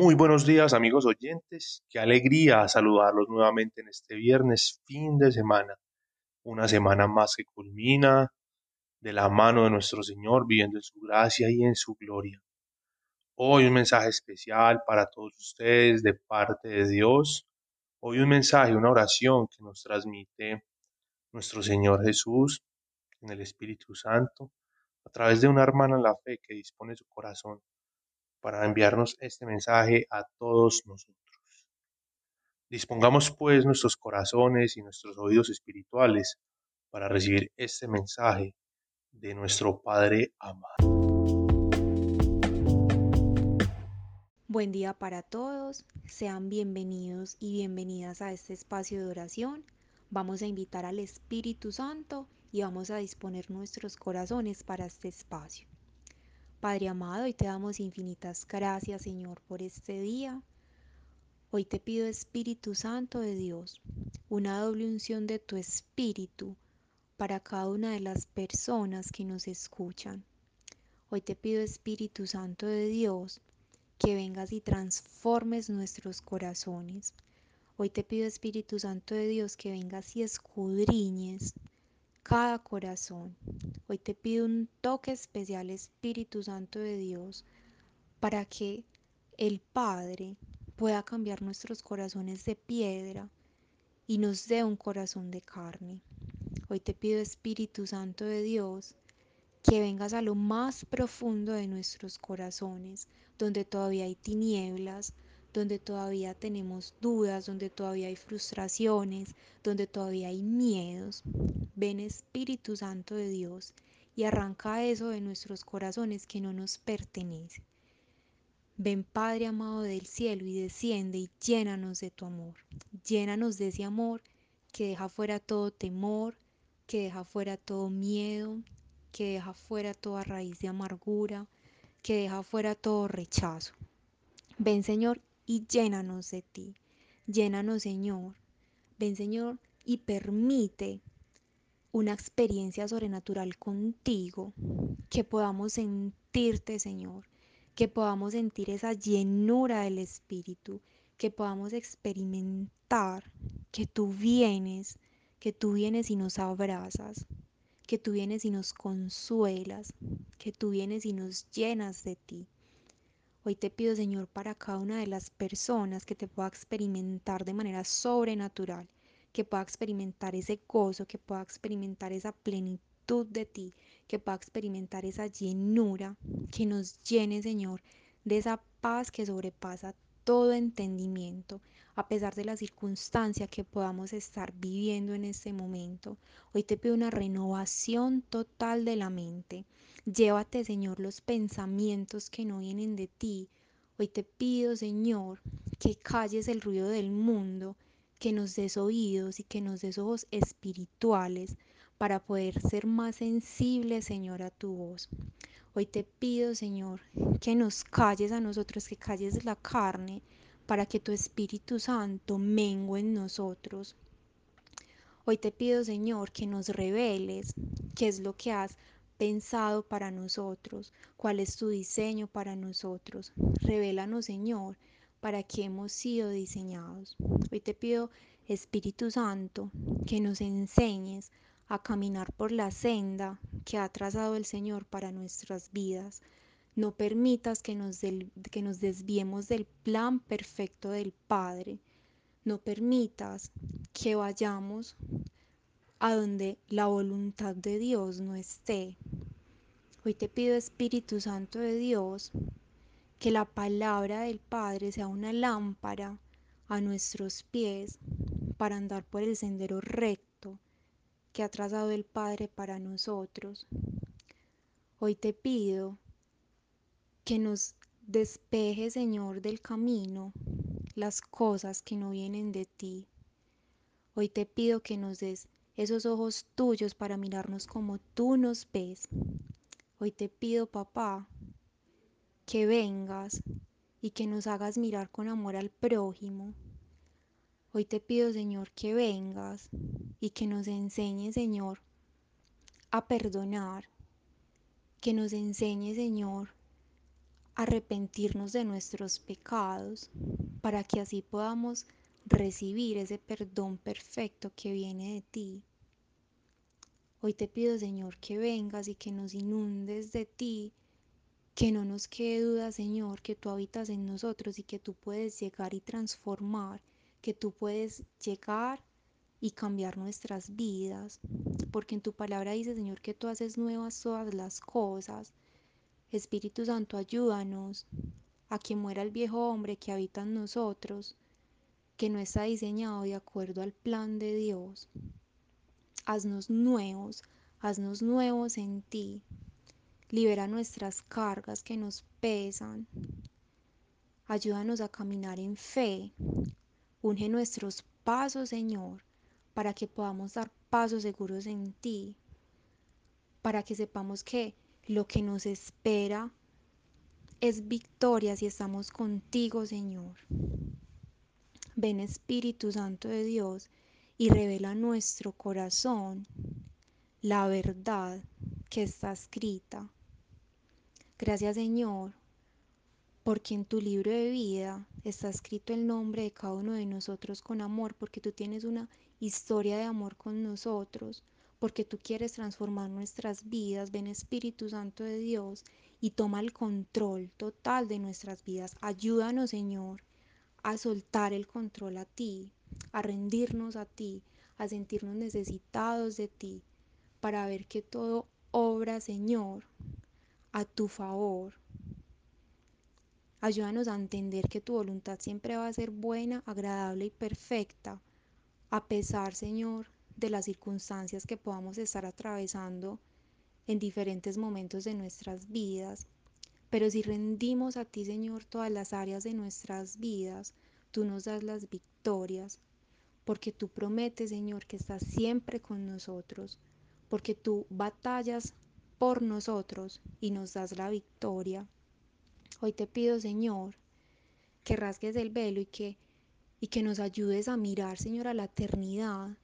Muy buenos días amigos oyentes, qué alegría saludarlos nuevamente en este viernes, fin de semana, una semana más que culmina de la mano de nuestro Señor, viviendo en su gracia y en su gloria. Hoy un mensaje especial para todos ustedes de parte de Dios, hoy un mensaje, una oración que nos transmite nuestro Señor Jesús en el Espíritu Santo, a través de una hermana en la fe que dispone su corazón para enviarnos este mensaje a todos nosotros. Dispongamos pues nuestros corazones y nuestros oídos espirituales para recibir este mensaje de nuestro Padre amado. Buen día para todos, sean bienvenidos y bienvenidas a este espacio de oración. Vamos a invitar al Espíritu Santo y vamos a disponer nuestros corazones para este espacio. Padre amado, hoy te damos infinitas gracias, Señor, por este día. Hoy te pido, Espíritu Santo de Dios, una doble unción de tu Espíritu para cada una de las personas que nos escuchan. Hoy te pido, Espíritu Santo de Dios, que vengas y transformes nuestros corazones. Hoy te pido, Espíritu Santo de Dios, que vengas y escudriñes cada corazón. Hoy te pido un toque especial, Espíritu Santo de Dios, para que el Padre pueda cambiar nuestros corazones de piedra y nos dé un corazón de carne. Hoy te pido, Espíritu Santo de Dios, que vengas a lo más profundo de nuestros corazones, donde todavía hay tinieblas, donde todavía tenemos dudas, donde todavía hay frustraciones, donde todavía hay miedos. Ven Espíritu Santo de Dios y arranca eso de nuestros corazones que no nos pertenece. Ven Padre amado del cielo y desciende y llénanos de tu amor. Llénanos de ese amor que deja fuera todo temor, que deja fuera todo miedo, que deja fuera toda raíz de amargura, que deja fuera todo rechazo. Ven Señor y llénanos de ti. Llénanos, Señor. Ven, Señor, y permite una experiencia sobrenatural contigo, que podamos sentirte, Señor, que podamos sentir esa llenura del Espíritu, que podamos experimentar que tú vienes, que tú vienes y nos abrazas, que tú vienes y nos consuelas, que tú vienes y nos llenas de ti. Hoy te pido, Señor, para cada una de las personas que te pueda experimentar de manera sobrenatural, que pueda experimentar ese gozo, que pueda experimentar esa plenitud de ti, que pueda experimentar esa llenura, que nos llene, Señor, de esa paz que sobrepasa todo entendimiento, a pesar de la circunstancia que podamos estar viviendo en este momento. Hoy te pido una renovación total de la mente Llévate, Señor, los pensamientos que no vienen de ti. Hoy te pido, Señor, que calles el ruido del mundo, que nos des oídos y que nos des ojos espirituales para poder ser más sensibles, Señor, a tu voz. Hoy te pido, Señor, que nos calles a nosotros, que calles la carne, para que tu Espíritu Santo mengue en nosotros. Hoy te pido, Señor, que nos reveles qué es lo que has pensado para nosotros, cuál es tu diseño para nosotros. Revélanos, Señor, para qué hemos sido diseñados. Hoy te pido, Espíritu Santo, que nos enseñes a caminar por la senda que ha trazado el Señor para nuestras vidas. No permitas que nos, que nos desviemos del plan perfecto del Padre. No permitas que vayamos a donde la voluntad de Dios no esté. Hoy te pido Espíritu Santo de Dios, que la palabra del Padre sea una lámpara a nuestros pies para andar por el sendero recto que ha trazado el Padre para nosotros. Hoy te pido que nos despeje, Señor, del camino las cosas que no vienen de ti. Hoy te pido que nos des esos ojos tuyos para mirarnos como tú nos ves. Hoy te pido, papá, que vengas y que nos hagas mirar con amor al prójimo. Hoy te pido, Señor, que vengas y que nos enseñes, Señor, a perdonar. Que nos enseñe, Señor, arrepentirnos de nuestros pecados para que así podamos recibir ese perdón perfecto que viene de ti. Hoy te pido, Señor, que vengas y que nos inundes de ti, que no nos quede duda, Señor, que tú habitas en nosotros y que tú puedes llegar y transformar, que tú puedes llegar y cambiar nuestras vidas, porque en tu palabra dice, Señor, que tú haces nuevas todas las cosas. Espíritu Santo, ayúdanos a que muera el viejo hombre que habita en nosotros, que no está diseñado de acuerdo al plan de Dios haznos nuevos, haznos nuevos en ti. Libera nuestras cargas que nos pesan. Ayúdanos a caminar en fe. Unge nuestros pasos, Señor, para que podamos dar pasos seguros en ti. Para que sepamos que lo que nos espera es victoria si estamos contigo, Señor. Ven Espíritu Santo de Dios y revela nuestro corazón la verdad que está escrita. Gracias Señor, porque en tu libro de vida está escrito el nombre de cada uno de nosotros con amor, porque tú tienes una historia de amor con nosotros, porque tú quieres transformar nuestras vidas. Ven Espíritu Santo de Dios y toma el control total de nuestras vidas. Ayúdanos Señor a soltar el control a ti, a rendirnos a ti, a sentirnos necesitados de ti, para ver que todo obra, Señor, a tu favor. Ayúdanos a entender que tu voluntad siempre va a ser buena, agradable y perfecta, a pesar, Señor, de las circunstancias que podamos estar atravesando en diferentes momentos de nuestras vidas. Pero si rendimos a ti, Señor, todas las áreas de nuestras vidas, tú nos das las porque tú prometes, Señor, que estás siempre con nosotros, porque tú batallas por nosotros y nos das la victoria. Hoy te pido, Señor, que rasgues el velo y que, y que nos ayudes a mirar, Señor, a la eternidad,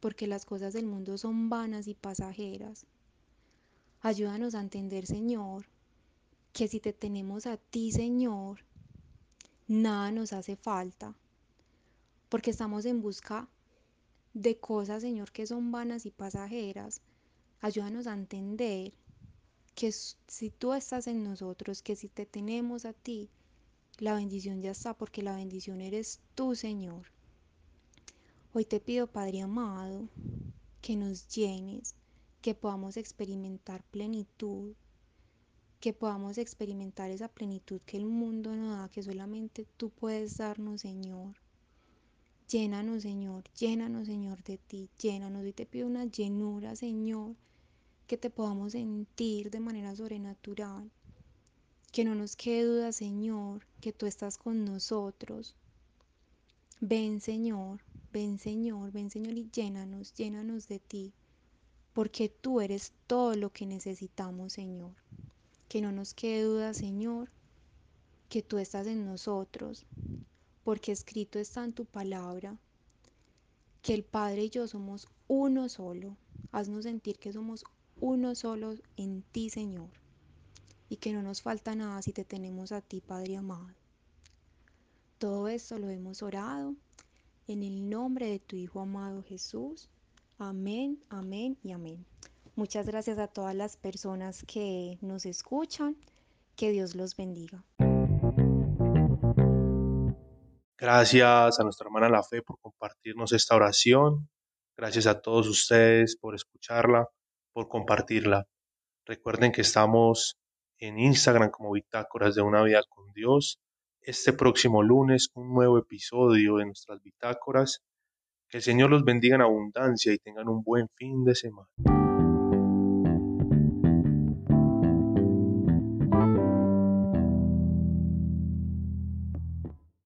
porque las cosas del mundo son vanas y pasajeras. Ayúdanos a entender, Señor, que si te tenemos a ti, Señor, nada nos hace falta porque estamos en busca de cosas, Señor, que son vanas y pasajeras. Ayúdanos a entender que si tú estás en nosotros, que si te tenemos a ti, la bendición ya está, porque la bendición eres tú, Señor. Hoy te pido, Padre amado, que nos llenes, que podamos experimentar plenitud, que podamos experimentar esa plenitud que el mundo no da, que solamente tú puedes darnos, Señor. Llénanos, Señor, llénanos, Señor, de ti, llénanos. Y te pido una llenura, Señor, que te podamos sentir de manera sobrenatural. Que no nos quede duda, Señor, que tú estás con nosotros. Ven, Señor, ven, Señor, ven, Señor, y llénanos, llénanos de ti. Porque tú eres todo lo que necesitamos, Señor. Que no nos quede duda, Señor, que tú estás en nosotros, porque escrito está en tu palabra que el Padre y yo somos uno solo. Haznos sentir que somos uno solo en ti, Señor, y que no nos falta nada si te tenemos a ti, Padre amado. Todo esto lo hemos orado en el nombre de tu Hijo amado Jesús. Amén, amén y amén. Muchas gracias a todas las personas que nos escuchan. Que Dios los bendiga. Gracias a nuestra hermana La Fe por compartirnos esta oración. Gracias a todos ustedes por escucharla, por compartirla. Recuerden que estamos en Instagram como Bitácoras de una vida con Dios. Este próximo lunes un nuevo episodio de nuestras bitácoras. Que el Señor los bendiga en abundancia y tengan un buen fin de semana.